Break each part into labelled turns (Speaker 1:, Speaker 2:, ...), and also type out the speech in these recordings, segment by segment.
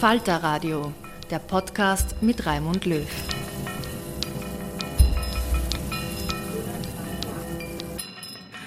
Speaker 1: Falter Radio, der Podcast mit Raimund Löw.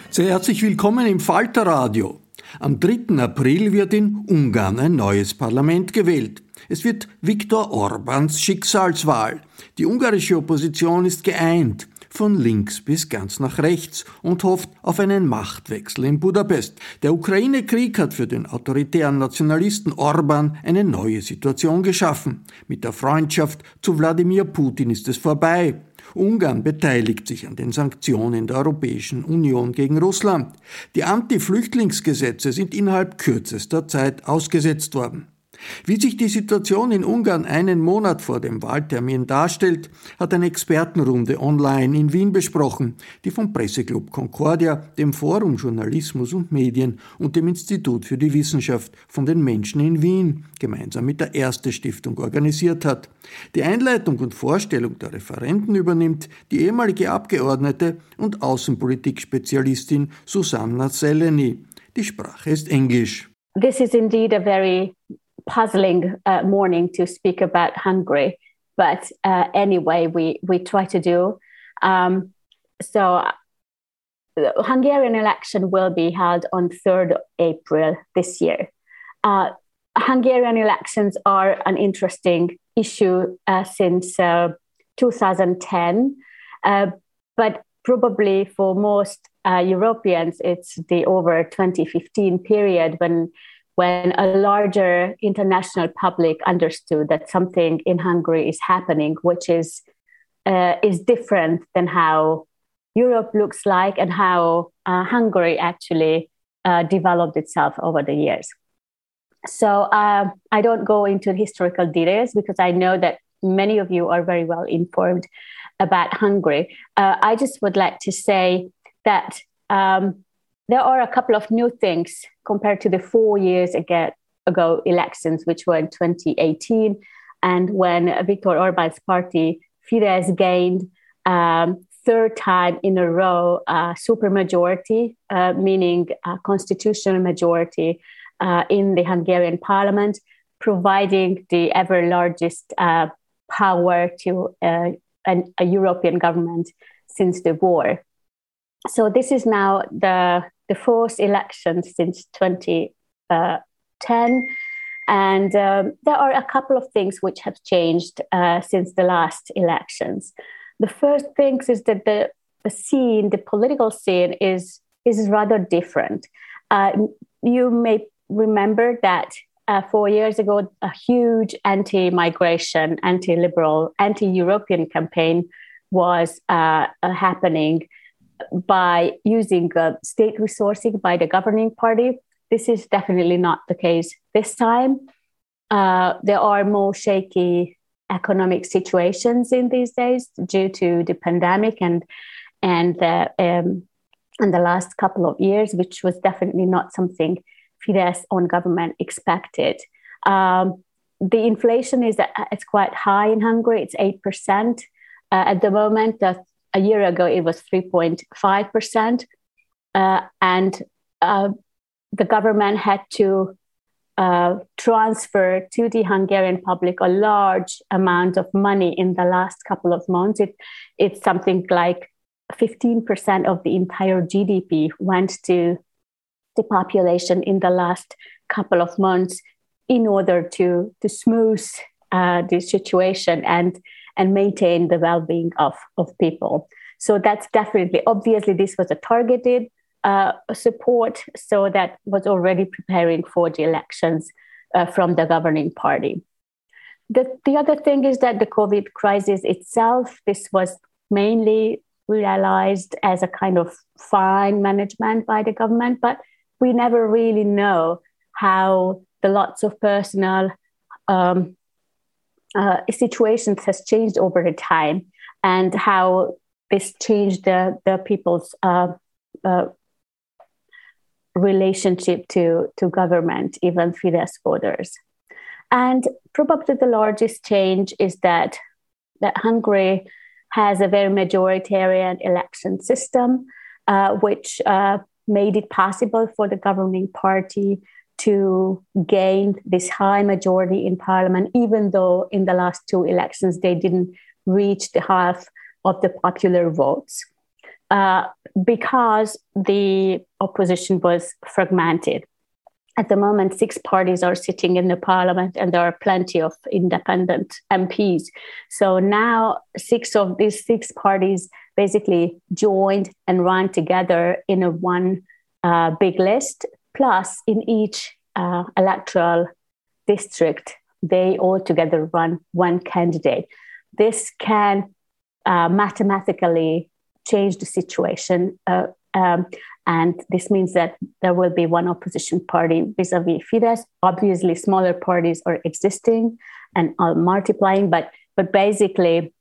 Speaker 2: Sehr herzlich willkommen im Falter Radio. Am 3. April wird in Ungarn ein neues Parlament gewählt. Es wird Viktor Orbáns Schicksalswahl. Die ungarische Opposition ist geeint von links bis ganz nach rechts und hofft auf einen Machtwechsel in Budapest. Der Ukraine-Krieg hat für den autoritären Nationalisten Orban eine neue Situation geschaffen. Mit der Freundschaft zu Wladimir Putin ist es vorbei. Ungarn beteiligt sich an den Sanktionen der Europäischen Union gegen Russland. Die Anti-Flüchtlingsgesetze sind innerhalb kürzester Zeit ausgesetzt worden. Wie sich die Situation in Ungarn einen Monat vor dem Wahltermin darstellt, hat eine Expertenrunde online in Wien besprochen, die vom Presseclub Concordia, dem Forum Journalismus und Medien und dem Institut für die Wissenschaft von den Menschen in Wien gemeinsam mit der Erste Stiftung organisiert hat. Die Einleitung und Vorstellung der Referenten übernimmt die ehemalige Abgeordnete und Außenpolitik-Spezialistin Susanna Seleni. Die Sprache ist Englisch.
Speaker 3: This is indeed a very puzzling uh, morning to speak about Hungary, but uh, anyway, we we try to do. Um, so, the Hungarian election will be held on 3rd April this year. Uh, Hungarian elections are an interesting issue uh, since uh, 2010, uh, but probably for most Europeans, it's the over 2015 period when when a larger international public understood that something in Hungary is happening, which is uh, is different than how Europe looks like and how uh, Hungary actually uh, developed itself over the years. So uh, I don't go into historical details because I know that many of you are very well informed about Hungary. Uh, I just would like to say that um, there are a couple of new things compared to the four years ago, elections, which were in 2018, and when Viktor Orban's party Fidesz gained um, third time in a row uh, supermajority, uh, meaning a constitutional majority uh, in the Hungarian parliament, providing the ever largest uh, power to uh, an, a European government since the war. So this is now the the fourth election since 2010. And um, there are a couple of things which have changed uh, since the last elections. The first thing is that the the scene, the political scene, is is rather different. Uh, you may remember that uh, four years ago, a huge anti-migration, anti-liberal, anti-European campaign was uh, uh happening by using uh, state resourcing by the governing party. This is definitely not the case this time. Uh, there are more shaky economic situations in these days due to the pandemic and and the um, and the last couple of years, which was definitely not something Fidesz on government expected. Um, the inflation is it's quite high in Hungary. It's eight percent uh, at the moment. That a year ago it was three point five percent, uh, and uh, the government had to uh, transfer to the Hungarian public a large amount of money in the last couple of months. It, it's something like 15% of the entire GDP went to the population in the last couple of months in order to, to smooth uh, the situation and, and maintain the well being of, of people. So that's definitely, obviously, this was a targeted uh, support, so that was already preparing for the elections uh, from the governing party. The, the other thing is that the COVID crisis itself, this was mainly realized as a kind of fine management by the government, but we never really know how the lots of personal um, uh, situations has changed over the time and how this changed the, the people's uh, uh, relationship to, to government, even Fidesz voters. And probably the largest change is that, that Hungary has a very majoritarian election system, uh, which uh, made it possible for the governing party to gain this high majority in parliament, even though in the last two elections they didn't reach the half of the popular votes. Uh, because the opposition was fragmented. At the moment, six parties are sitting in the parliament, and there are plenty of independent MPs. So now, six of these six parties basically joined and ran together in a one uh, big list. Plus, in each uh, electoral district, they all together run one candidate. This can uh, mathematically change the situation. Uh, um, and this means that there will be one opposition party vis-a-vis Fidesz. Obviously, smaller parties are existing and are multiplying, but but basically,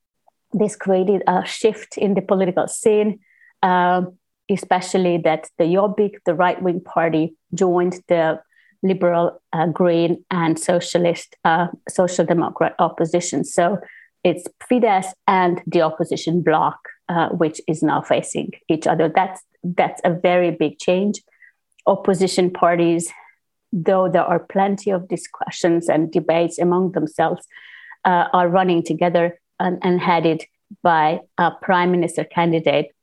Speaker 3: this created a shift in the political scene, uh, especially that the Jobbik, the right-wing party, joined the liberal, uh, green, and socialist, uh, social democrat opposition. So it's Fidesz and the opposition bloc uh, which is now facing each other. That's that's a very big change. Opposition parties, though there are plenty of discussions and debates among themselves, uh, are running together and, and, headed by a prime minister candidate,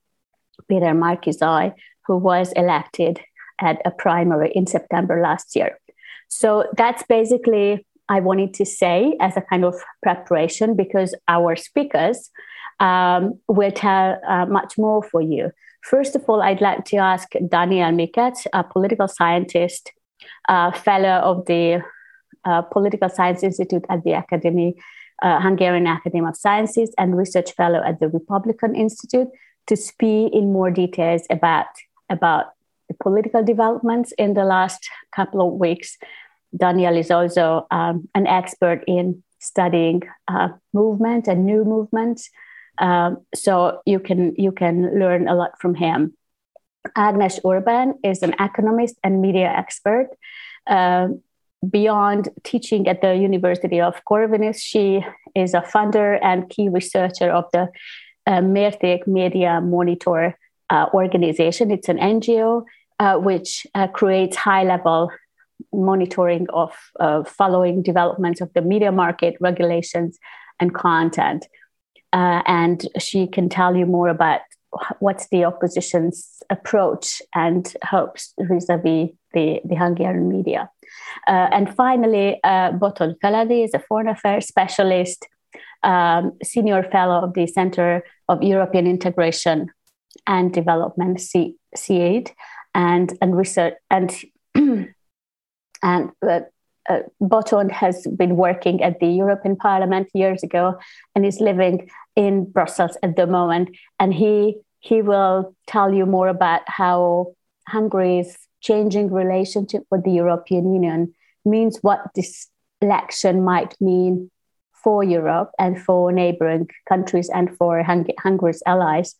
Speaker 3: Peter Márki-Zay, who was elected at a primary in September last year. So that's basically I wanted to say as a kind of preparation because our speakers um, will tell uh, much more for you. First of all, I'd like to ask Daniel Mikecz, a political scientist, uh, fellow of the uh, Political Science Institute at the Academy, uh, Hungarian Academy of Sciences, and research fellow at the Republikon Institute, to speak in more details about about political developments in the last couple of weeks. Daniel is also um, an expert in studying uh, movement and new movements um, so you can you can learn a lot from him. Agnes Urban is an economist and media expert. Uh, beyond teaching at the University of Corvinus, she is a founder and key researcher of the uh, Media Monitor uh, organization. It's an NGO uh, which uh, creates high level monitoring of uh, following developments of the media market, regulations, and content uh, and she can tell you more about what's the opposition's approach and hopes vis-a-vis the, the Hungarian media. Uh, and finally, uh, Botond Feledy is a foreign affairs specialist, um, senior fellow of the Center of European Integration and development aid and and research and and uh, uh, Boton has been working at the European Parliament years ago and is living in Brussels at the moment. And he he will tell you more about how Hungary's changing relationship with the European Union means what this election might mean for Europe and for neighboring countries and for Hung- Hungary's allies.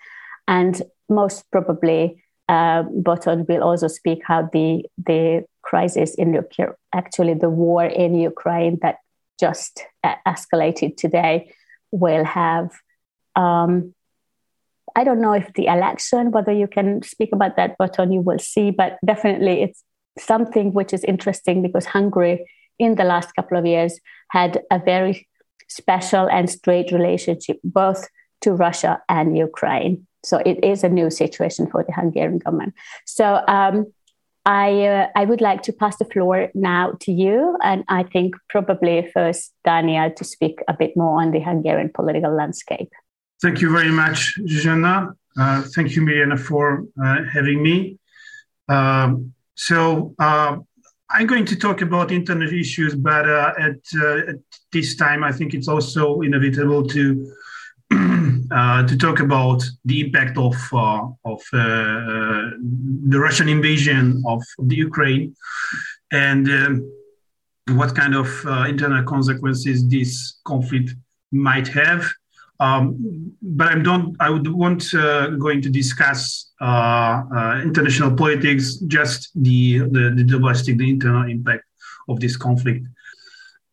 Speaker 3: And most probably, uh, Boton will also speak how the the crisis in Ukraine, actually the war in Ukraine that just uh, escalated today, will have. Um, I don't know if the election, whether you can speak about that, Botond, you will see. But definitely, it's something which is interesting because Hungary, in the last couple of years, had a very special and straight relationship both to Russia and Ukraine. So it is a new situation for the Hungarian government. So um, I uh, I would like to pass the floor now to you, and I think probably first Daniel to speak a bit more on the Hungarian political landscape.
Speaker 4: Thank you very much, Zsuzsanna. Uh, thank you, Mirjana, for uh, having me. Um, so uh, I'm going to talk about internet issues, but uh, at, uh, at, this time, I think it's also inevitable to to talk about the impact of uh, of uh, the Russian invasion of the Ukraine and um, what kind of uh, internal consequences this conflict might have. Um, but I don't. I would want uh, going to discuss uh, international politics, just the, the the domestic, the internal impact of this conflict.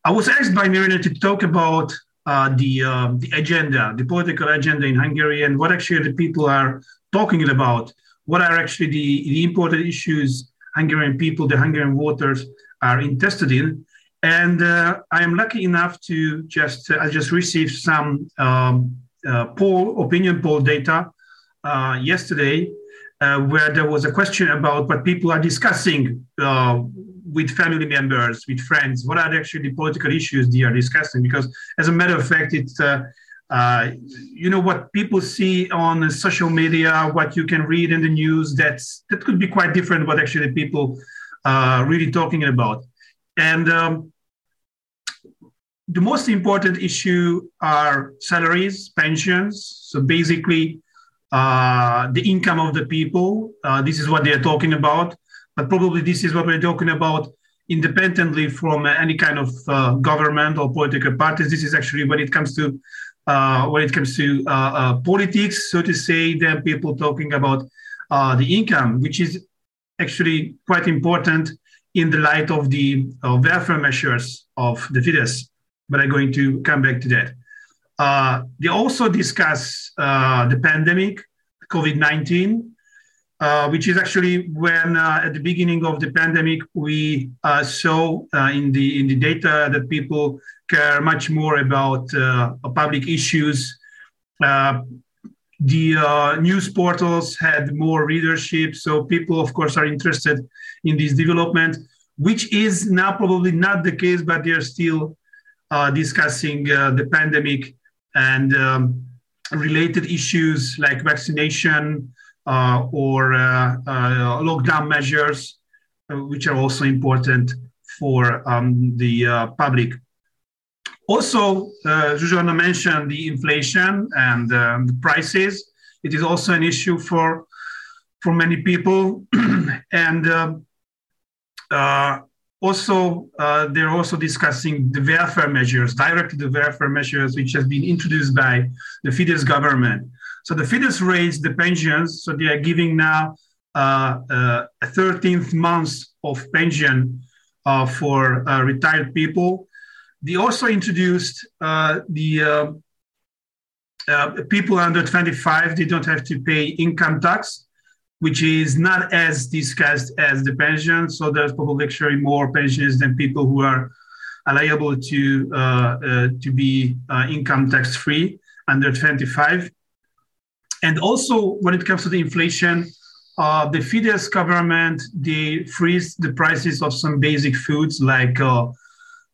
Speaker 4: I was asked by Mirjana to talk about uh, the uh, the agenda, the political agenda in Hungary, and what actually the people are talking about. What are actually the, the important issues Hungarian people, the Hungarian voters, are interested in? And uh, I am lucky enough to just I just received some um, uh, poll opinion poll data uh, yesterday, uh, where there was a question about what people are discussing with family members, with friends? What are actually the political issues they are discussing? Because, as a matter of fact, it's uh, uh, you know what people see on social media, what you can read in the news. That's that could be quite different. What actually people are really talking about, and um, the most important issue are salaries, pensions. So basically, uh, the income of the people. Uh, this is what they are talking about but probably this is what we're talking about independently from any kind of uh, government or political parties. This is actually when it comes to uh, when it comes to uh, uh politics, so to say, then people talking about uh, the income, which is actually quite important in the light of the welfare measures of the Fidesz. But I'm going to come back to that. Uh, they also discuss the pandemic, COVID 19, uh, which is actually when uh, at the beginning of the pandemic we uh, saw uh, in the in the data that people care much more about uh, public issues. the news portals had more readership, so people, of course, are interested in this development, which is now probably not the case, but they are still discussing the pandemic and um, related issues like vaccination, uh, or uh, uh, lockdown measures, which are also important for um, the public. Also, uh, Zsuzsanna mentioned the inflation and um, the prices. It is also an issue for for many people, and um, uh, also uh, they're also discussing the welfare measures, directly the welfare measures which has been introduced by the Fidesz government. So the Fidesz raised the pensions. So they are giving now uh, uh, a 13th month of pension uh, for uh, retired people. They also introduced uh, the uh, people under 25, they don't have to pay income tax, which is not as discussed as the pension. So there's probably actually more pensions than people who are liable to, to be income tax free under 25. And also, when it comes to the inflation, uh, the Fidesz government they freeze the prices of some basic foods like uh,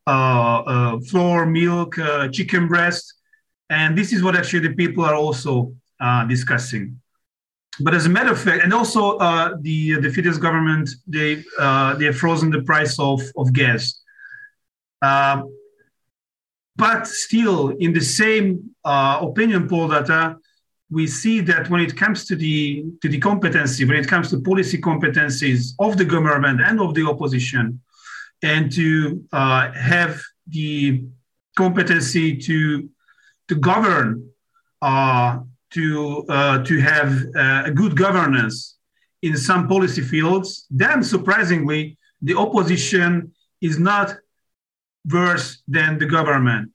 Speaker 4: uh, uh flour, milk, uh, chicken breast, and this is what actually the people are also uh, discussing. But as a matter of fact, and also uh, the the Fidesz government they uh, they have frozen the price of of gas. Uh, but still, in the same uh, opinion poll data, we see that when it comes to the to the competency, when it comes to policy competencies of the government and of the opposition, and to uh, have the competency to to govern uh, to uh, to have uh, a good governance in some policy fields, then surprisingly, the opposition is not worse than the government.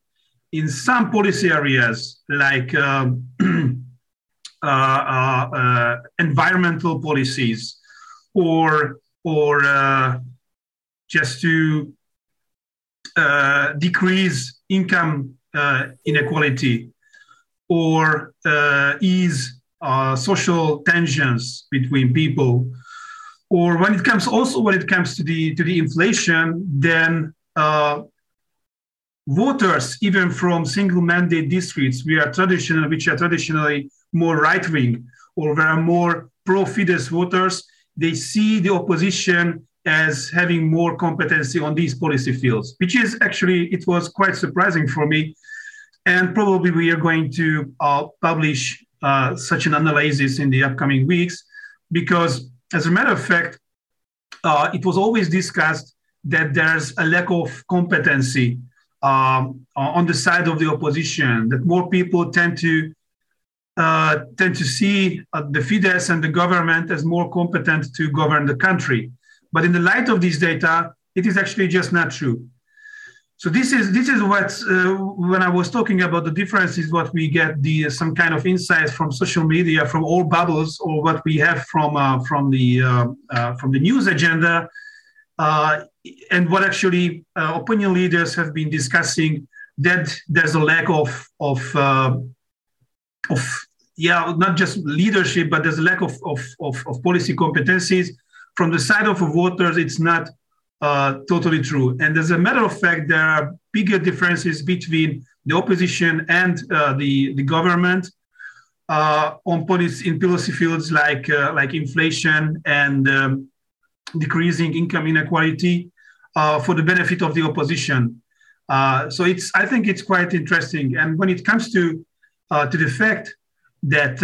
Speaker 4: In some policy areas, like um, uh, uh, uh, environmental policies, or or just to decrease income inequality or uh, ease uh, social tensions between people. Or when it comes also when it comes to the to the inflation then uh, voters even from single mandate districts we are traditional which are traditionally more right wing or were more pro Fidesz voters they see the opposition as having more competency on these policy fields which is actually it was quite surprising for me and probably we are going to uh, publish uh, such an analysis in the upcoming weeks because, as a matter of fact, uh, it was always discussed that there's a lack of competency um, on the side of the opposition, that more people tend to uh, tend to see uh, the Fidesz and the government as more competent to govern the country. But in the light of these data, it is actually just not true. So this is this is what uh, when I was talking about the differences, what we get the uh, some kind of insights from social media, from all bubbles, or what we have from uh, from the uh, uh, from the news agenda, uh, and what actually opinion leaders have been discussing. That there's a lack of of of yeah, not just leadership, but there's a lack of of, of, of policy competencies from the side of voters. It's not uh, totally true. And as a matter of fact, there are bigger differences between the opposition and uh, the, the government uh, on policy in policy fields like uh, like inflation and um, decreasing income inequality uh, for the benefit of the opposition. so it's I think it's quite interesting. And when it comes to to the fact that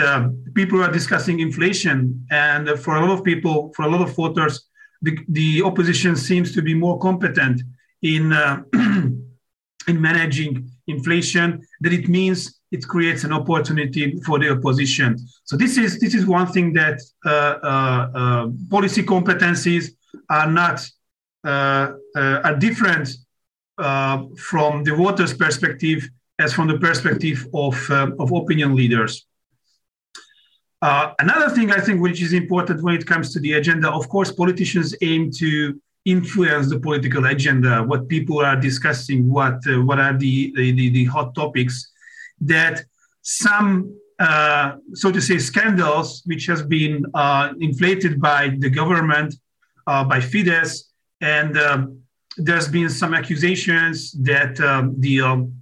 Speaker 4: people are discussing inflation, and for a lot of people, for a lot of voters, the, the opposition seems to be more competent in uh, in managing inflation that it means it creates an opportunity for the opposition. So this is this is one thing that uh, uh, uh policy competencies are not uh, uh, are different from the voters perspective as from the perspective of of opinion leaders uh, another thing I think which is important when it comes to the agenda, of course, politicians aim to influence the political agenda, what people are discussing, what uh, what are the, the, the hot topics. That some, uh, so to say, scandals which has been uh, inflated by the government, uh, by Fidesz, and um, there's been some accusations that um, the um,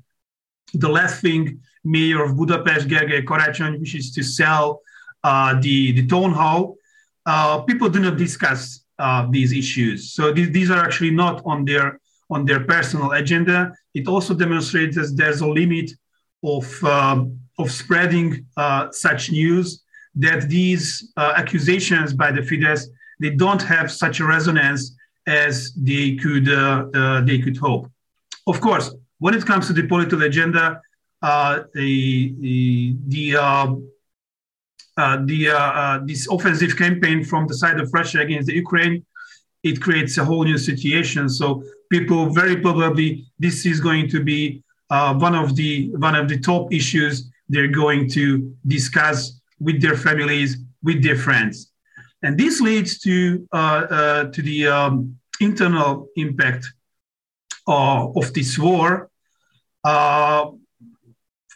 Speaker 4: the left wing mayor of Budapest, Gergely Karácsony, wishes to sell uh, the, the town hall, uh, people do not discuss uh, these issues. So th- these are actually not on their on their personal agenda. It also demonstrates that there's a limit of um, of spreading such news. That these accusations by the Fidesz they don't have such a resonance as they could uh, uh, they could hope. Of course, when it comes to the political agenda, uh, the the, the uh, uh, uh, this offensive campaign from the side of Russia against the Ukraine, it creates a whole new situation. So people very probably this is going to be one of the one of the top issues they're going to discuss with their families, with their friends, and this leads to to the um, internal impact of this war. Uh,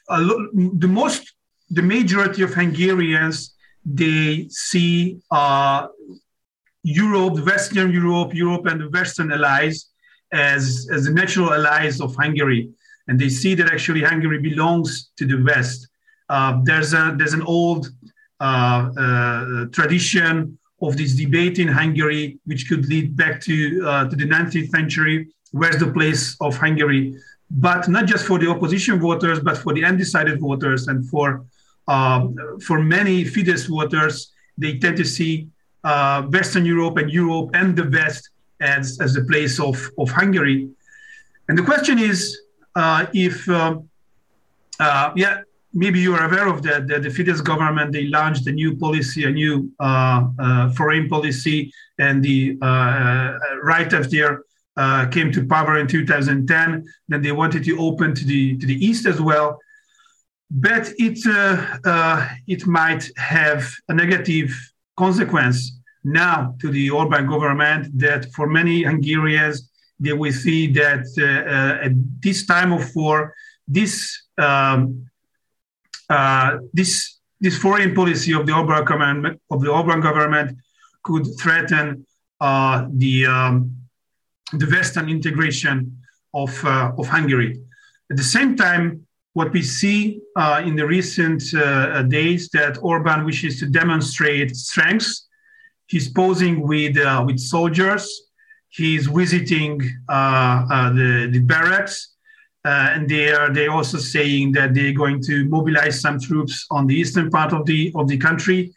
Speaker 4: the most the majority of Hungarians they see uh, Europe, Western Europe, Europe and the Western allies as, as the natural allies of Hungary. And they see that actually Hungary belongs to the West. Uh, there's, a, there's an old tradition of this debate in Hungary, which could lead back to, uh, to the 19th century. Where's the place of Hungary? But not just for the opposition voters, but for the undecided voters and for uh, for many Fidesz voters, they tend to see uh, Western Europe and Europe and the West as, as the place of, of Hungary. And the question is uh, if, um, uh, yeah, maybe you are aware of that, that the Fidesz government, they launched a new policy, a new uh, uh, foreign policy, and the uh, right FDR uh, came to power in 2010. Then they wanted to open to the, to the east as well. But it, uh, it might have a negative consequence now to the Orban government that for many Hungarians, they will see that at this time of war, this um, uh, this this foreign policy of the Orban government of the Orban government could threaten uh, the um, the Western integration of uh, of Hungary. At the same time, what we see uh, in the recent uh, days that Orban wishes to demonstrate strengths. He's posing with with soldiers. He's visiting the the barracks uh, and they are they also saying that they're going to mobilize some troops on the eastern part of the of the country,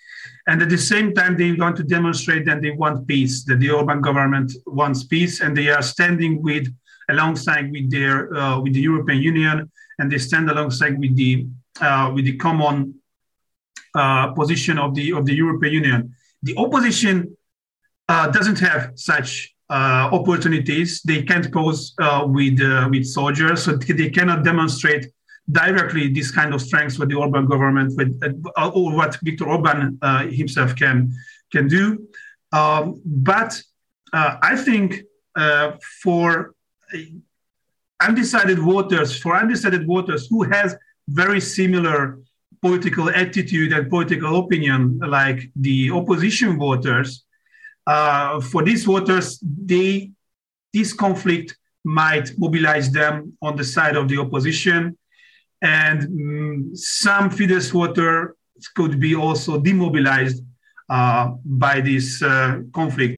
Speaker 4: and at the same time they want to demonstrate that they want peace, that the Orban government wants peace, and they are standing with alongside with their uh, with the European Union, and they stand alongside with the uh, with the common uh, position of the of the European Union. The opposition uh, doesn't have such uh, opportunities they can't pose uh, with uh, with soldiers, so they cannot demonstrate directly this kind of strengths with the Orban government, with or what Viktor Orban himself can can do. Um, but I think for undecided voters, for undecided voters who has very similar political attitude and political opinion like the opposition voters, uh, for these voters, they, this conflict might mobilize them on the side of the opposition. And um, some Fidesz voters could be also demobilized uh, by this uh, conflict.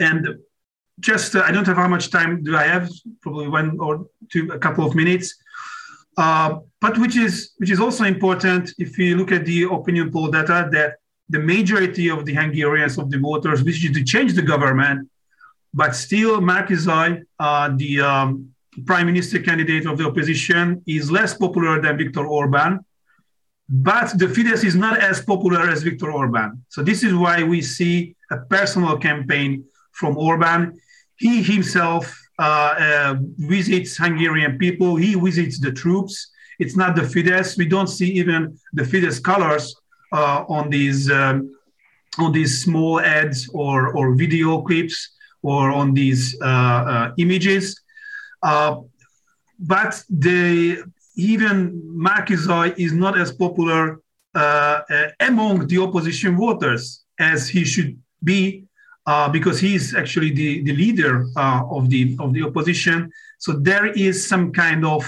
Speaker 4: And just uh, I don't have how much time do I have? Probably one or two, a couple of minutes. Uh, but which is which is also important if you look at the opinion poll data that the majority of the Hungarians of the voters wish to change the government, but still Márki-Zay, uh, the um, prime minister candidate of the opposition, is less popular than Viktor Orban. But the Fidesz is not as popular as Viktor Orban. So this is why we see a personal campaign from Orban he himself uh, uh, visits Hungarian people. He visits the troops. It's not the Fidesz. We don't see even the Fidesz colors uh, on these um, on these small ads or or video clips or on these uh, uh, images. Uh, but the even Márki-Zay is not as popular among the opposition voters as he should be uh, because he's actually the, the leader uh, of the of the opposition. So there is some kind of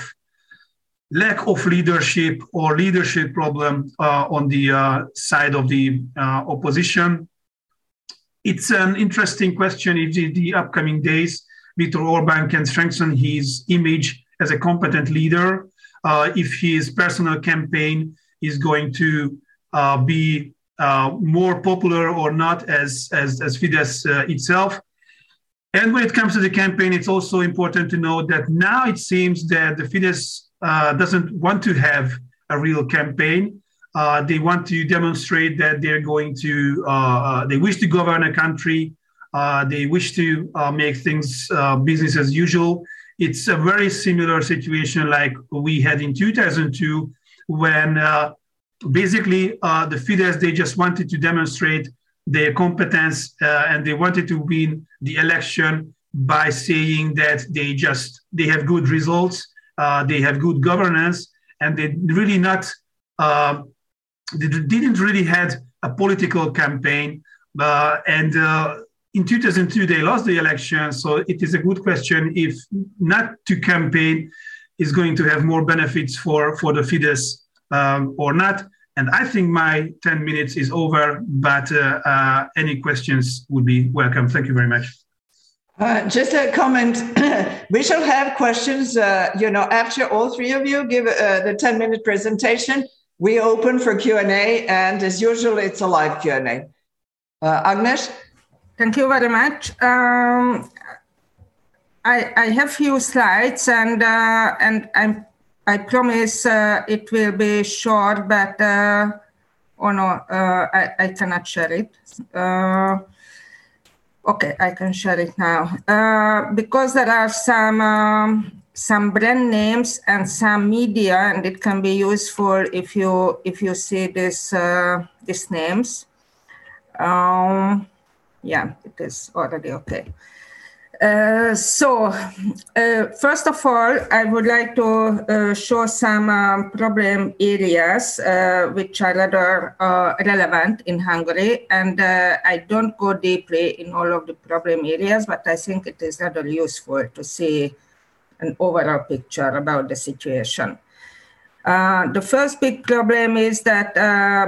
Speaker 4: lack of leadership or leadership problem uh, on the uh, side of the uh, opposition. It's an interesting question if the, the upcoming days Viktor Orban can strengthen his image as a competent leader, if his personal campaign is going to be uh, more popular or not as, as, as Fidesz uh, itself. And when it comes to the campaign, it's also important to note that now it seems that the Fidesz uh, doesn't want to have a real campaign. Uh, they want to demonstrate that they're going to, uh, they wish to govern a country. they wish to make things business as usual. it's a very similar situation like we had in 2002 when uh, basically uh, the Fidesz they just wanted to demonstrate their competence uh, and they wanted to win the election by saying that they just they have good results, uh, they have good governance, and they really not uh, they didn't really had a political campaign. Uh, and uh, in 2002 they lost the election, so it is a good question if not to campaign is going to have more benefits for for the Fidesz um, or not. And I think my 10 minutes is over, but uh, uh, any questions would be welcome. Thank you very much.
Speaker 5: Uh, just a comment. we shall have questions, uh, you know, after all three of you give uh, the 10 minute presentation. We open for Q&A and as usual, it's a live Q&A. Uh, Agnes?
Speaker 6: Thank you very much. Um, I, I have few slides and, and I'm I promise uh, it will be short, but uh, oh no, uh, I, I cannot share it. Uh, okay, I can share it now uh, because there are some um, some brand names and some media, and it can be useful if you if you see this uh, these names. Um, yeah, it is already okay. Uh, so, uh, first of all, I would like to uh, show some um, problem areas uh, which are rather uh, relevant in Hungary. And I don't go deeply in all of the problem areas, but I think it is rather useful to see an overall picture about the situation. the first big problem is that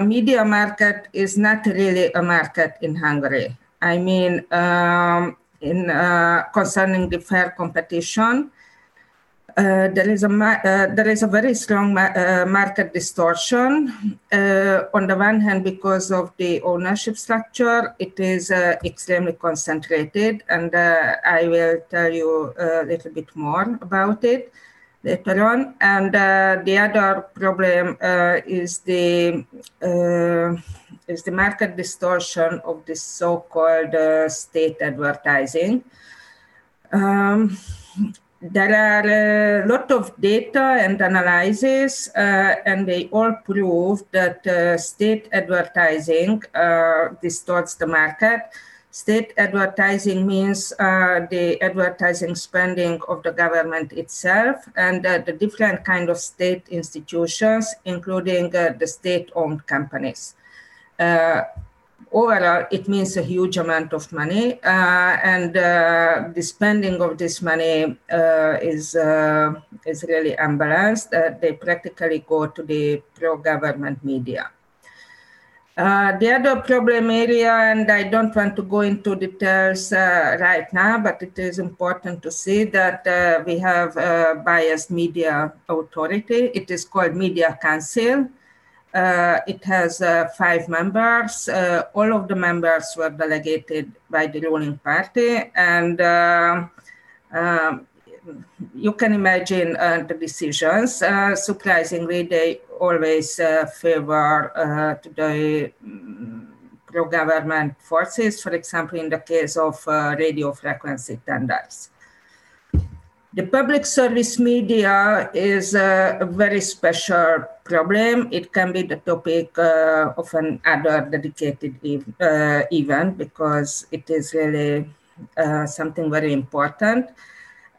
Speaker 6: media market is not really a market in Hungary. I mean, um, in uh, concerning the fair competition. Uh, there is a uh, there is a very strong ma market distortion. On the one hand, because of the ownership structure, it is extremely concentrated, and I will tell you a little bit more about it later on. And the other problem is the is the market distortion of this so-called uh, state advertising. Um, there are a lot of data and analysis, uh, and they all prove that uh, state advertising uh, distorts the market. State advertising means uh, the advertising spending of the government itself and uh, the different kind of state institutions, including the state-owned companies. Uh, overall, it means a huge amount of money, uh, and uh, the spending of this money is is really unbalanced. they practically go to the pro-government media. Uh, the other problem area, and I don't want to go into details uh, right now, but it is important to see that uh, we have a biased media authority. It is called Media Council. Uh, it has uh, five members. Uh, all of the members were delegated by the ruling party, and um, you can imagine uh, the decisions. Uh, surprisingly, they always uh, favor the um, pro-government forces. For example, in the case of radio frequency tenders. The public service media is a, very special problem. It can be the topic uh, of an other dedicated ev- uh, event because it is really uh, something very important.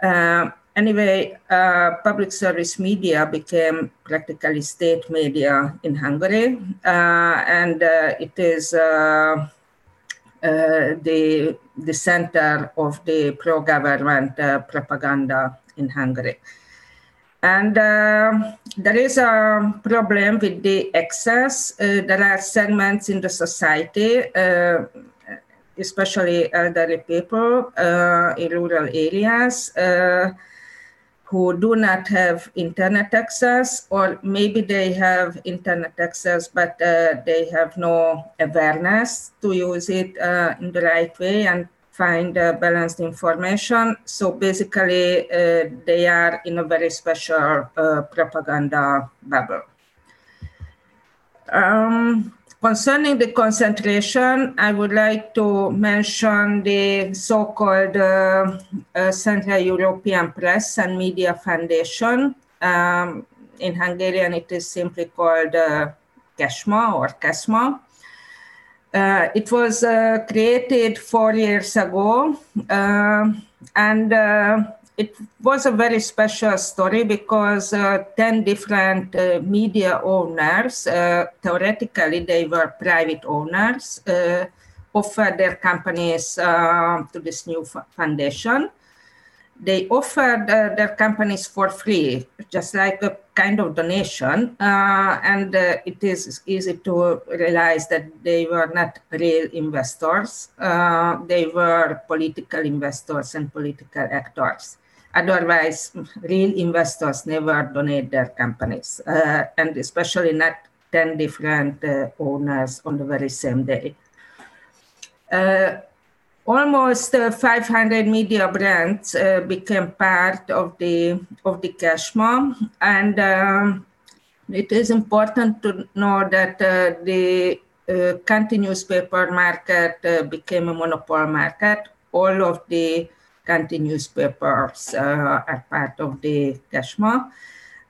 Speaker 6: Uh, anyway, uh, public service media became practically state media in Hungary, uh, and it is uh, the, the center of the pro government uh, propaganda in Hungary. And uh, there is a problem with the access. there are segments in the society, especially elderly people in rural areas who do not have internet access, or maybe they have internet access, but uh, they have no awareness to use it uh, in the right way and find uh, balanced information. So basically, uh, they are in a very special uh, propaganda bubble. Um, concerning the concentration, I would like to mention the so-called uh, uh, Central European Press and Media Foundation. Um, in Hungarian, it is simply called uh, KESMA or KESMA. Uh, it was uh, created four years ago, uh, and uh, it was a very special story because uh, 10 different uh, media owners, theoretically, they were private owners, offered their companies to this new foundation they offered uh, their companies for free, just like a kind of donation. Uh, and uh, it is easy to realize that they were not real investors, uh, they were political investors and political actors. Otherwise, real investors never donate their companies, uh, and especially not 10 different uh, owners on the very same day almost uh, 500 media brands uh, became part of the of the KESMA, and um, it is important to know that uh, the uh, continuous paper market uh, became a monopoly market. All of the continuous newspapers are part of the KESMA.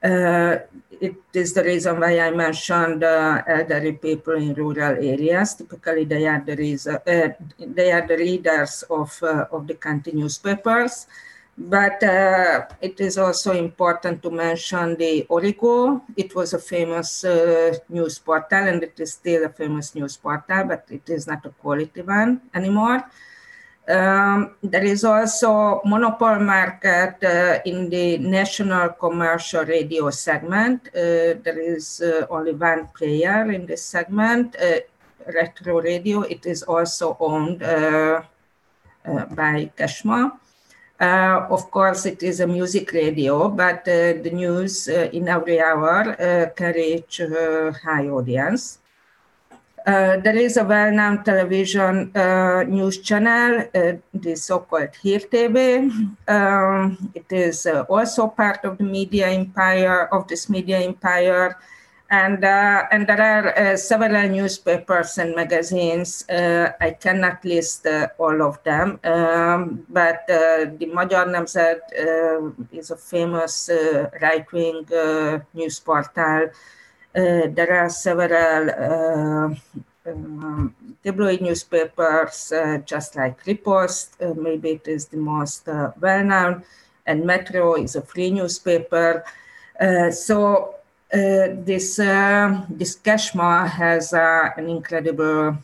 Speaker 6: Uh, it is the reason why I mentioned uh, elderly people in rural areas. Typically, they are the reason, uh, they are the leaders of uh, of the continuous newspapers. But uh, it is also important to mention the Origo. It was a famous uh, news portal, and it is still a famous news portal, but it is not a quality one anymore. Um, there is also monopoly market uh, in the national commercial radio segment. Uh, there is uh, only one player in this segment, uh, Retro Radio. It is also owned uh, uh, by KESMA. of course, it is a music radio, but the news in every hour can reach high audience. Uh, there is a well-known television uh, news channel, uh, the so-called Hír TV. Um, it is uh, also part of the media empire, of this media empire. And, uh, and there are uh, several newspapers and magazines. I cannot list all of them, um, but the Magyar Nemzet is a famous right-wing news portal there are several uh, um, tabloid newspapers, uh, just like Ripost, maybe it is the most well-known, and Metro is a free newspaper. so uh, this uh, this KESMA has uh, an incredible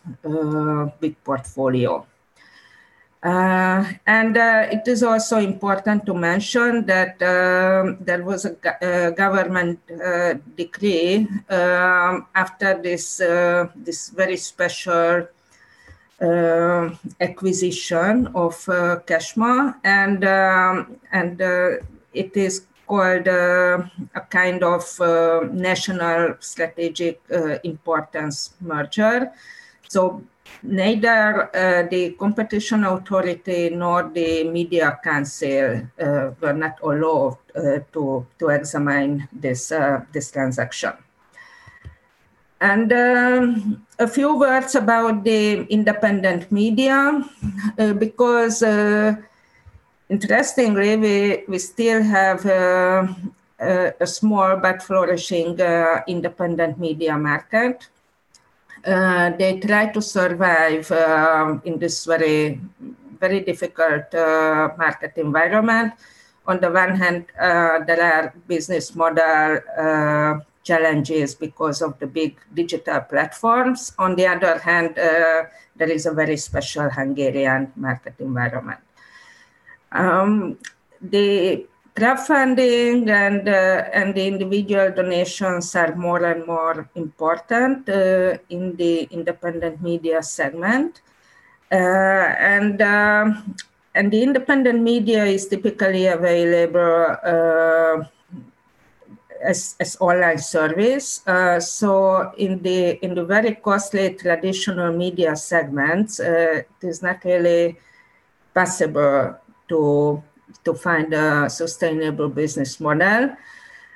Speaker 6: big portfolio. Uh, and uh, it is also important to mention that uh, there was a, a government uh, decree um, after this uh, this very special uh, acquisition of KESMA, and um, and it is called a kind of national strategic importance merger. So neither uh, the competition authority nor the media council uh, were not allowed uh, to, to examine this, uh, this transaction. And um, a few words about the independent media, uh, because uh, interestingly, we, we still have a small but flourishing independent media market. Uh, they try to survive um, in this very, very difficult uh, market environment. On the one hand, uh, there are business model uh, challenges because of the big digital platforms. On the other hand, uh, there is a very special Hungarian market environment. Um, the crowdfunding and uh, and the individual donations are more and more important uh, in the independent media segment uh, and um, and the independent media is typically available uh, as, as online service. Uh, so in the in the very costly traditional media segments, uh, it is not really possible to to find a sustainable business model.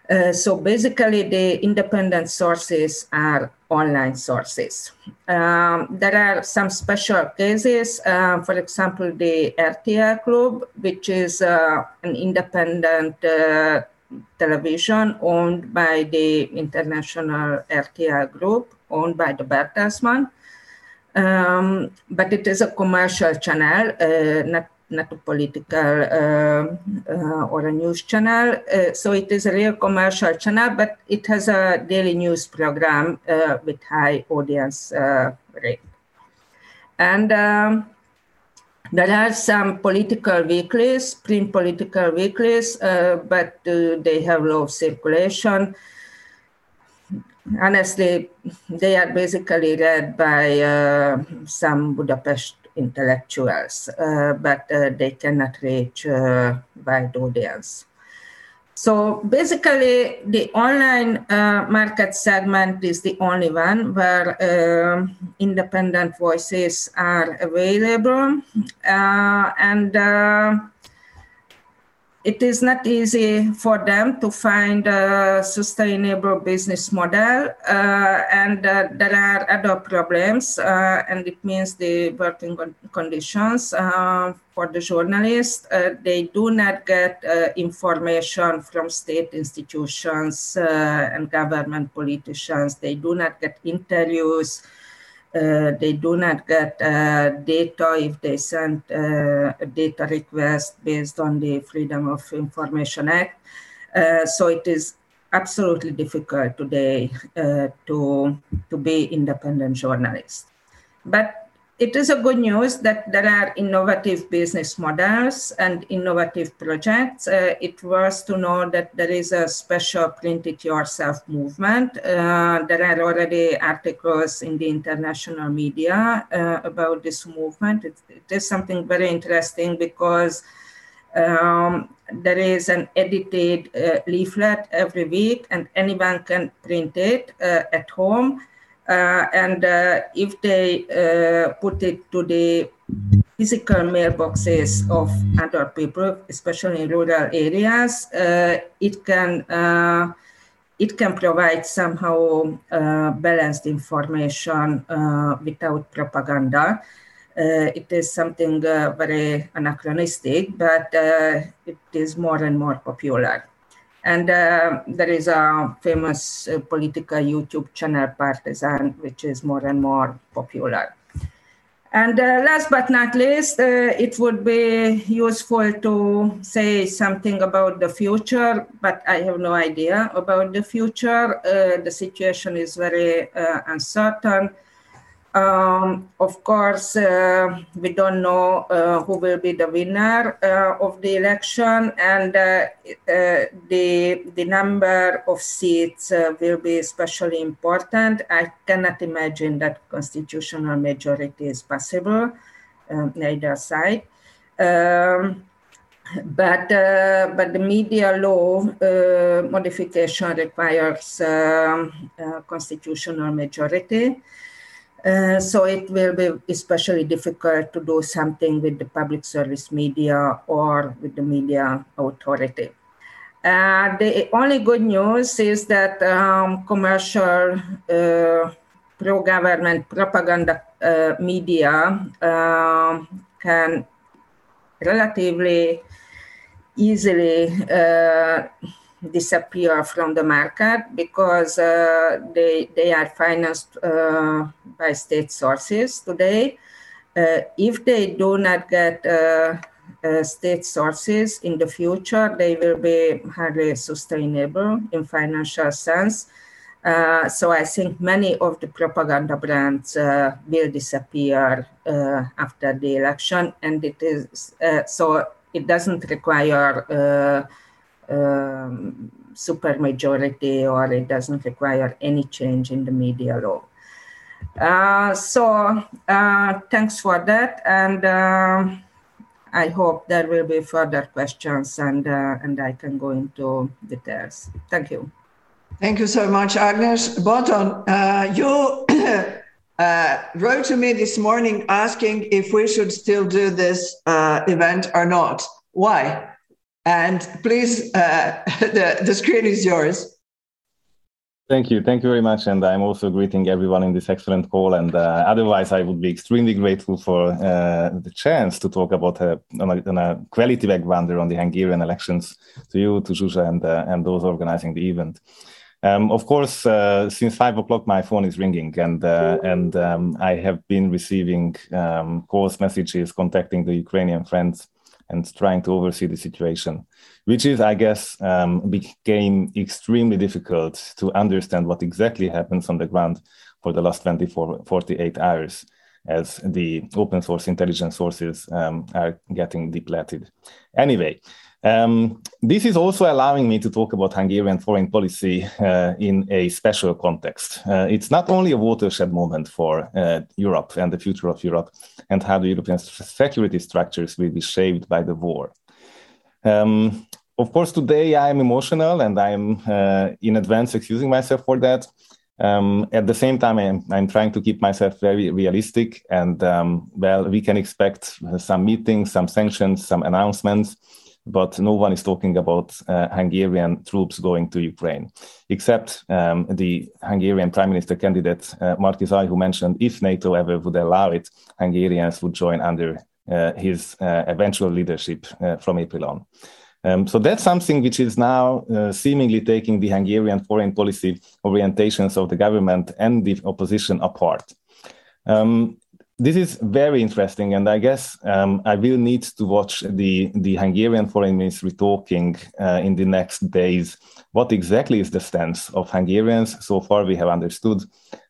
Speaker 6: Uh, so basically, the independent sources are online sources. Um, there are some special cases, uh, for example, the RTL Group, which is uh, an independent uh, television owned by the International RTL Group, owned by the Bertelsmann. Um, but it is a commercial channel, uh, not not a political uh, uh, or a news channel. Uh, so it is a real commercial channel, but it has a daily news program uh, with high audience uh, rate. And um, there are some political weeklies, print political weeklies, uh, but they have low circulation. Honestly, they are basically read by some Budapest intellectuals, uh, but uh, they cannot reach uh, wide audience. So basically, the online uh, market segment is the only one where uh, independent voices are available. Uh, and it is not easy for them to find a sustainable business model uh, and uh, there are other problems uh, and it means the working conditions for the journalists. They do not get information from state institutions and government politicians. They do not get interviews they do not get uh, data if they send uh, a data request based on the Freedom of Information Act. Uh, so it is absolutely difficult today uh, to, to be independent journalist. But it is a good news that there are innovative business models and innovative projects. Uh, it was to know that there is a special print it yourself movement. Uh, there are already articles in the international media uh, about this movement. It, it is something very interesting because um, there is an edited uh, leaflet every week and anyone can print it uh, at home uh, and uh, if they uh, put it to the physical mailboxes of other people, especially in rural areas, it can it can provide somehow uh, balanced information uh, without propaganda. Uh, it is something very anachronistic, but it is more and more popular. And uh, there is a famous uh, political YouTube channel, Partizán, which is more and more popular. And uh, last but not least, uh, it would be useful to say something about the future, but I have no idea about the future. Uh, the situation is very uh, uncertain. Um, of course, uh, we don't know uh, who will be the winner uh, of the election, and uh, uh, the the number of seats uh, will be especially important. I cannot imagine that constitutional majority is possible, um, neither side. Um, but but the media law modification requires um, constitutional majority. Uh, so it will be especially difficult to do something with the public service media or with the media authority. Uh, the only good news is that um, commercial uh, pro-government propaganda uh, media um, can relatively easily uh, disappear from the market because uh, they, they are financed uh, by state sources today. Uh, if they do not get uh, uh, state sources in the future, they will be hardly sustainable in financial sense. Uh, so I think many of the propaganda brands will disappear after the election, and it is so it doesn't require um, supermajority or it doesn't require any change in the media law. Uh, so uh, thanks for that, and uh, I hope there will be further questions and uh, and I can go into details. Thank you.
Speaker 5: Thank you so much, Agnes. Botond, uh, you uh, wrote to me this morning asking if we should still do this event or not. Why? And please, uh, the, the screen is yours.
Speaker 7: Thank you. Thank you very much. And I'm also greeting everyone in this excellent call. And uh, otherwise, I would be extremely grateful for uh, the chance to talk about uh, on, a, on a quality background on the Hungarian elections to you, to Zsuzsa, and, uh, and those organizing the event. Um, of course, uh, since five o'clock, my phone is ringing, and and um, I have been receiving um, calls, messages, contacting the Ukrainian friends, and trying to oversee the situation which is, I guess, um, became extremely difficult to understand what exactly happens on the ground for the last 24, 48 hours as the open source intelligence sources um, are getting depleted. Anyway, um, this is also allowing me to talk about Hungarian foreign policy uh, in a special context. Uh, it's not only a watershed moment for uh, Europe and the future of Europe and how the European security structures will be shaped by the war. Um, of course, today I'm emotional and I'm uh, in advance excusing myself for that. Um, at the same time, I'm, I'm, trying to keep myself very realistic. And um, well, we can expect some meetings, some sanctions, some announcements, but no one is talking about uh, Hungarian troops going to Ukraine, except um, the Hungarian Prime Minister candidate uh, Marki who mentioned if NATO ever would allow it, Hungarians would join under uh, his uh, eventual leadership uh, from April on. Um, so that's something which is now uh, seemingly taking the Hungarian foreign policy orientations of the government and the opposition apart. Um, this is very interesting, and I guess um, I will need to watch the, the Hungarian foreign ministry talking uh, in the next days. What exactly is the stance of Hungarians? So far, we have understood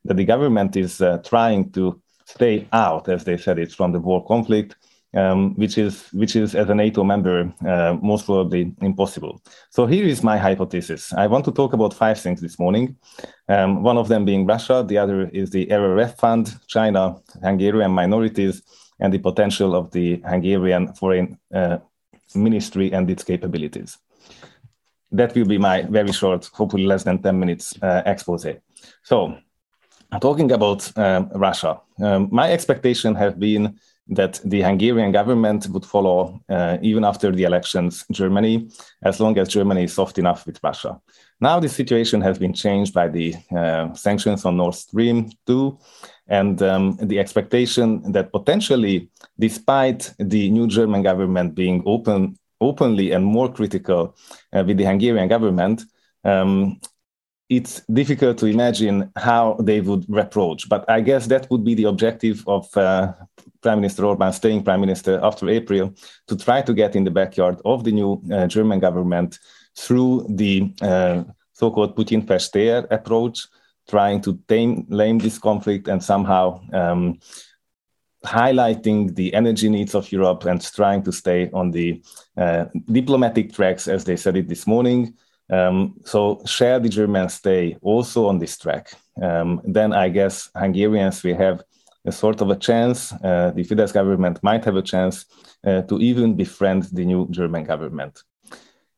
Speaker 7: that the government is uh, trying to stay out, as they said it, from the war conflict um, which is which is as a NATO member uh, most probably impossible. So here is my hypothesis. I want to talk about five things this morning. Um, one of them being Russia, the other is the RRF fund, China, Hungarian minorities, and the potential of the Hungarian foreign uh, ministry and its capabilities. That will be my very short, hopefully less than 10 minutes uh, expose. So, talking about um, Russia, um, my expectation have been that the Hungarian government would follow uh, even after the elections Germany, as long as Germany is soft enough with Russia. Now the situation has been changed by the uh, sanctions on Nord Stream 2 and um, the expectation that potentially, despite the new German government being open, openly and more critical uh, with the Hungarian government, um, it's difficult to imagine how they would reproach. But I guess that would be the objective of uh, Prime Minister Orban staying Prime Minister after April to try to get in the backyard of the new uh, German government through the uh, so called Putin Versteher approach, trying to tame, lame this conflict and somehow um, highlighting the energy needs of Europe and trying to stay on the uh, diplomatic tracks, as they said it this morning, um, so share the German stay also on this track. Um, then I guess Hungarians will have a sort of a chance. Uh, the Fidesz government might have a chance uh, to even befriend the new German government.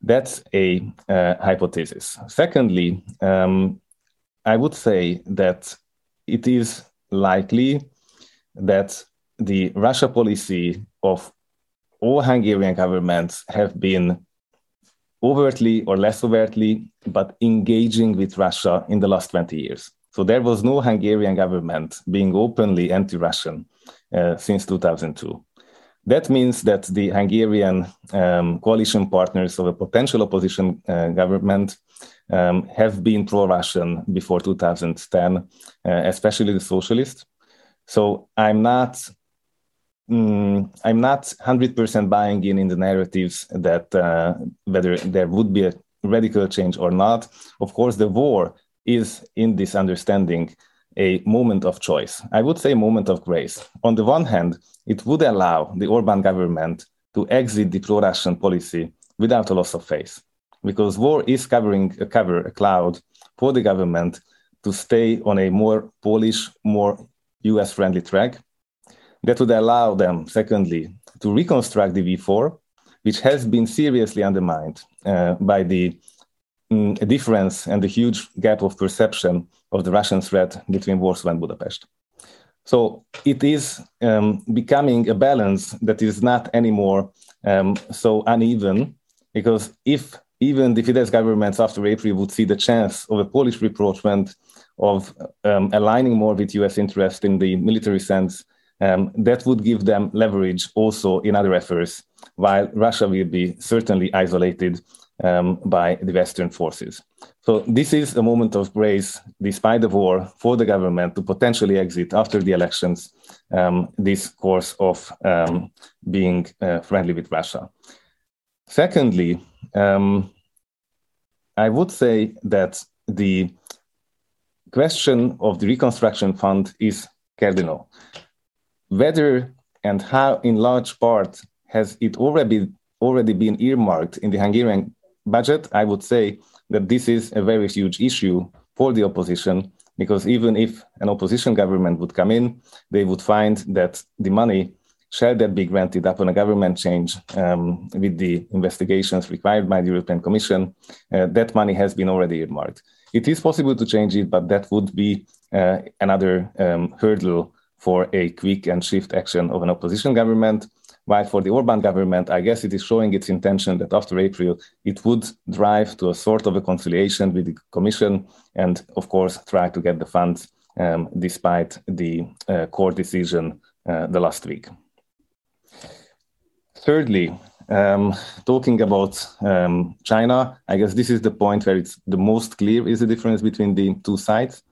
Speaker 7: That's a uh, hypothesis. Secondly, um, I would say that it is likely that the Russia policy of all Hungarian governments have been overtly or less overtly, but engaging with Russia in the last 20 years. So there was no Hungarian government being openly anti Russian uh, since 2002. That means that the Hungarian um, coalition partners of a potential opposition uh, government um, have been pro Russian before 2010, uh, especially the socialists. So I'm not mm, I'm not 100% buying in in the narratives that uh, whether there would be a radical change or not. Of course, the war is in this understanding a moment of choice. I would say moment of grace. On the one hand, it would allow the Orban government to exit the pro-Russian policy without a loss of face, because war is covering a cover, a cloud for the government to stay on a more Polish, more US-friendly track that would allow them, secondly, to reconstruct the V4, which has been seriously undermined uh, by the um, difference and a huge gap of perception of the Russian threat between Warsaw and Budapest. So it is um, becoming a balance that is not anymore um, so uneven, because if even the Fidesz governments after April would see the chance of a Polish rapprochement, of um, aligning more with US interest in the military sense, um, that would give them leverage also in other efforts, while Russia will be certainly isolated um, by the Western forces. So this is a moment of grace, despite the war, for the government to potentially exit after the elections um, this course of um, being uh, friendly with Russia. Secondly, um, I would say that the question of the reconstruction fund is cardinal. Whether and how, in large part, has it already already been earmarked in the Hungarian budget? I would say that this is a very huge issue for the opposition because even if an opposition government would come in, they would find that the money shall that be granted upon a government change um, with the investigations required by the European Commission, uh, that money has been already earmarked. It is possible to change it, but that would be uh, another um, hurdle for a quick and swift action of an opposition government. While for the Orban government, I guess it is showing its intention that after April, it would drive to a sort of a conciliation with the Commission and, of course, try to get the funds um, despite the uh, court decision uh, the last week. Thirdly, um, talking about um, China, I guess this is the point where it's the most clear is the difference between the two sides.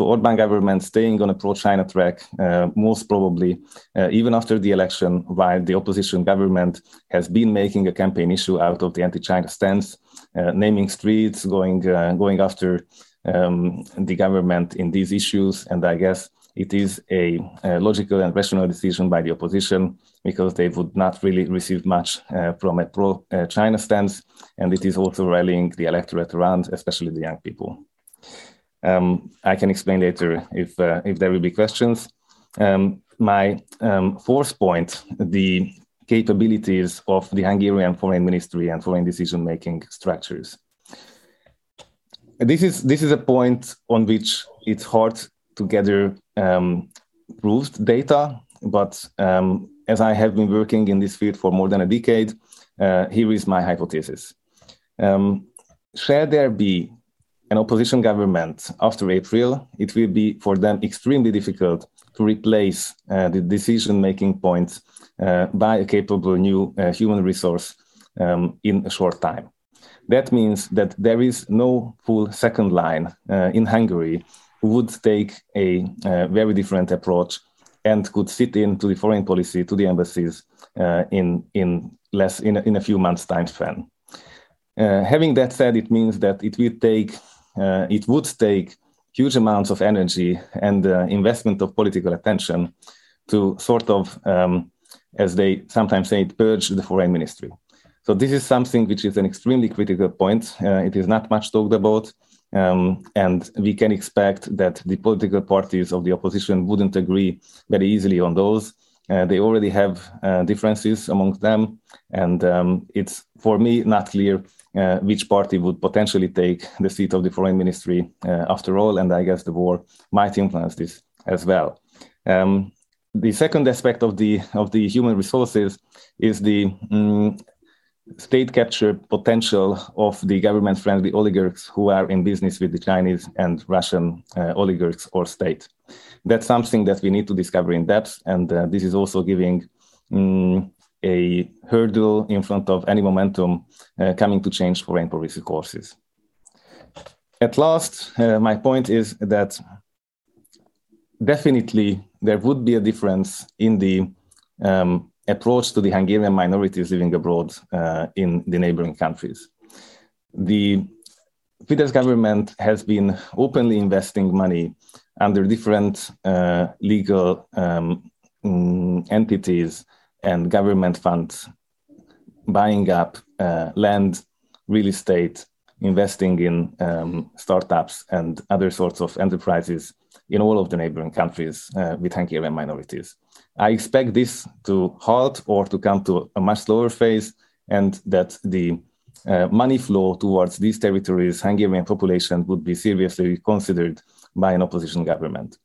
Speaker 7: So Orban government staying on a pro-China track, uh, most probably uh, even after the election, while the opposition government has been making a campaign issue out of the anti-China stance, uh, naming streets, going going after um, the government in these issues, and I guess it is a, a, logical and rational decision by the opposition because they would not really receive much uh, from a pro uh, China stance. And it is also rallying the electorate around, especially the young people. Um, I can explain later if, uh, if there will be questions. Um, my um, fourth point, the capabilities of the Hungarian foreign ministry and foreign decision making structures. This is, this is a point on which it's hard to gather um, proved data, but um, as I have been working in this field for more than a decade, uh, here is my hypothesis. Um, shall there be an opposition government after April, it will be for them extremely difficult to replace uh, the decision making points uh, by a capable new uh, human resource um, in a short time. That means that there is no full second line uh, in Hungary who would take a uh, very different approach and could sit into the foreign policy to the embassies uh, in in less in a, in a few months time span. Having that said, it means that it will take uh, it would take huge amounts of energy and uh, investment of political attention to sort of, um, as they sometimes say, purge the foreign ministry. So this is something which is an extremely critical point. Uh, it is not much talked about. Um, and we can expect that the political parties of the opposition wouldn't agree very easily on those. Uh, they already have uh, differences amongst them, and um, it's for me not clear uh, which party would potentially take the seat of the foreign ministry uh, after all. And I guess the war might influence this as well. Um, the second aspect of the of the human resources is the um, state capture potential of the government friendly oligarchs who are in business with the Chinese and Russian uh, oligarchs or state. That's something that we need to discover in depth, and uh, this is also giving um, a hurdle in front of any momentum uh, coming to change foreign policy courses. At last, uh, my point is that definitely there would be a difference in the um, approach to the Hungarian minorities living abroad uh, in the neighboring countries. The Fidesz government has been openly investing money under different uh, legal um, mm, entities and government funds, buying up uh, land, real estate, investing in um, startups and other sorts of enterprises in all of the neighboring countries uh, with Hungarian minorities. I expect this to halt or to come to a much slower phase, and that the uh, money flow towards these territories, Hungarian population, would be seriously considered by an opposition government.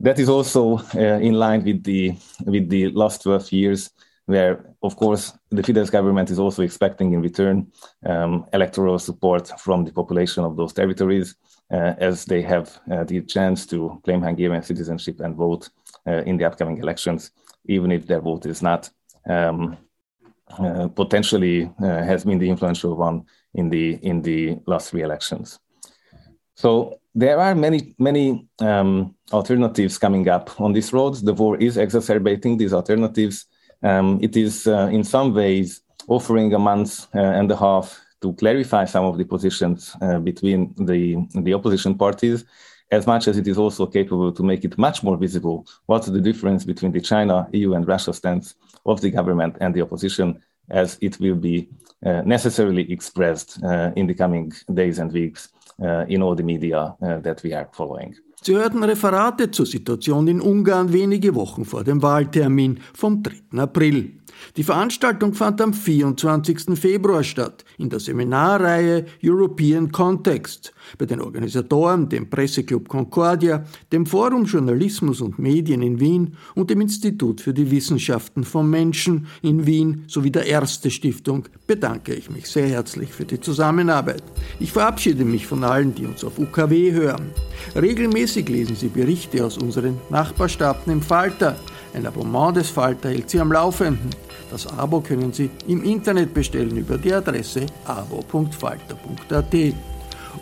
Speaker 7: That is also uh, in line with the with the last 12 years where, of course, the Fidesz government is also expecting in return um, electoral support from the population of those territories, uh, as they have uh, the chance to claim Hungarian citizenship and vote in the upcoming elections, even if their vote is not um, potentially has been the influential one in the in the last three elections. So there are many many um, alternatives coming up on these roads. The war is exacerbating these alternatives. Um, it is uh, in some ways offering a month uh, and a half to clarify some of the positions uh, between the the opposition parties as much as it is also capable to make it much more visible what's the difference between the China, EU, and Russia stance of the government and the opposition, as it will be uh, necessarily expressed uh, in the coming days and weeks in all the media uh, that we are following.
Speaker 2: Sie hörten Referate zur Situation in Ungarn wenige Wochen vor dem Wahltermin vom 3. April. Die Veranstaltung fand am 24. Februar statt in der Seminarreihe European Context bei den Organisatoren, dem Presseclub Concordia, dem Forum Journalismus und Medien in Wien und dem Institut für die Wissenschaften vom Menschen in Wien sowie der Erste Stiftung bedanke ich mich sehr herzlich für die Zusammenarbeit. Ich verabschiede mich von allen, die uns auf UKW hören. Regelmäßig lesen Sie Berichte aus unseren Nachbarstaaten im Falter. Ein Abonnement des Falter hält Sie am Laufenden. Das Abo können Sie im Internet bestellen über die Adresse abo.falter.at.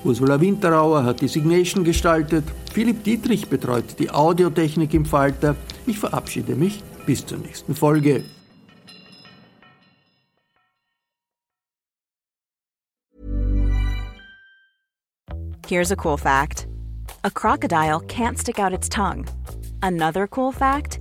Speaker 2: Ursula Winterauer hat die Signation gestaltet, Philipp Dietrich betreut die Audiotechnik im Falter. Ich verabschiede mich bis zur nächsten Folge.
Speaker 8: Here's a cool fact. A crocodile can't stick out its tongue. Another cool fact,